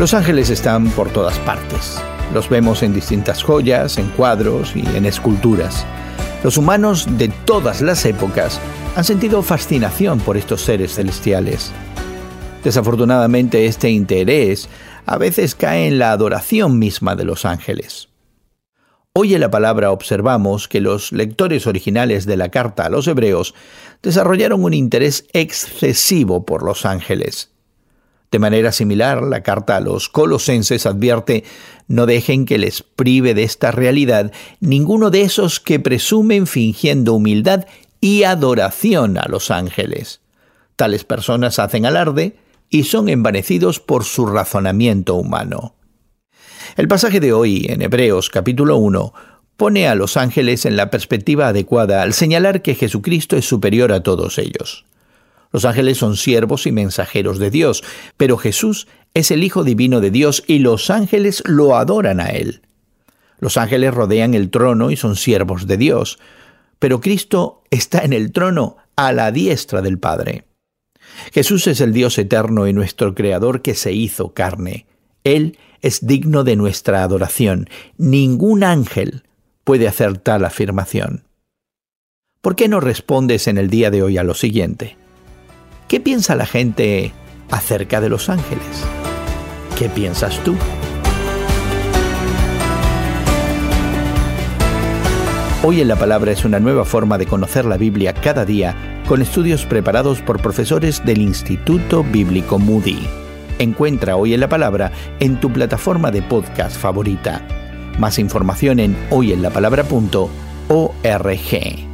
Los ángeles están por todas partes. Los vemos en distintas joyas, en cuadros y en esculturas. Los humanos de todas las épocas han sentido fascinación por estos seres celestiales. Desafortunadamente este interés a veces cae en la adoración misma de los ángeles. Hoy en la palabra observamos que los lectores originales de la carta a los hebreos desarrollaron un interés excesivo por los ángeles. De manera similar, la carta a los colosenses advierte, no dejen que les prive de esta realidad ninguno de esos que presumen fingiendo humildad y adoración a los ángeles. Tales personas hacen alarde y son envanecidos por su razonamiento humano. El pasaje de hoy, en Hebreos capítulo 1, pone a los ángeles en la perspectiva adecuada al señalar que Jesucristo es superior a todos ellos. Los ángeles son siervos y mensajeros de Dios, pero Jesús es el Hijo Divino de Dios y los ángeles lo adoran a Él. Los ángeles rodean el trono y son siervos de Dios, pero Cristo está en el trono a la diestra del Padre. Jesús es el Dios eterno y nuestro Creador que se hizo carne. Él es digno de nuestra adoración. Ningún ángel puede hacer tal afirmación. ¿Por qué no respondes en el día de hoy a lo siguiente? ¿Qué piensa la gente acerca de los ángeles? ¿Qué piensas tú? Hoy en la Palabra es una nueva forma de conocer la Biblia cada día con estudios preparados por profesores del Instituto Bíblico Moody. Encuentra Hoy en la Palabra en tu plataforma de podcast favorita. Más información en hoyenlapalabra.org.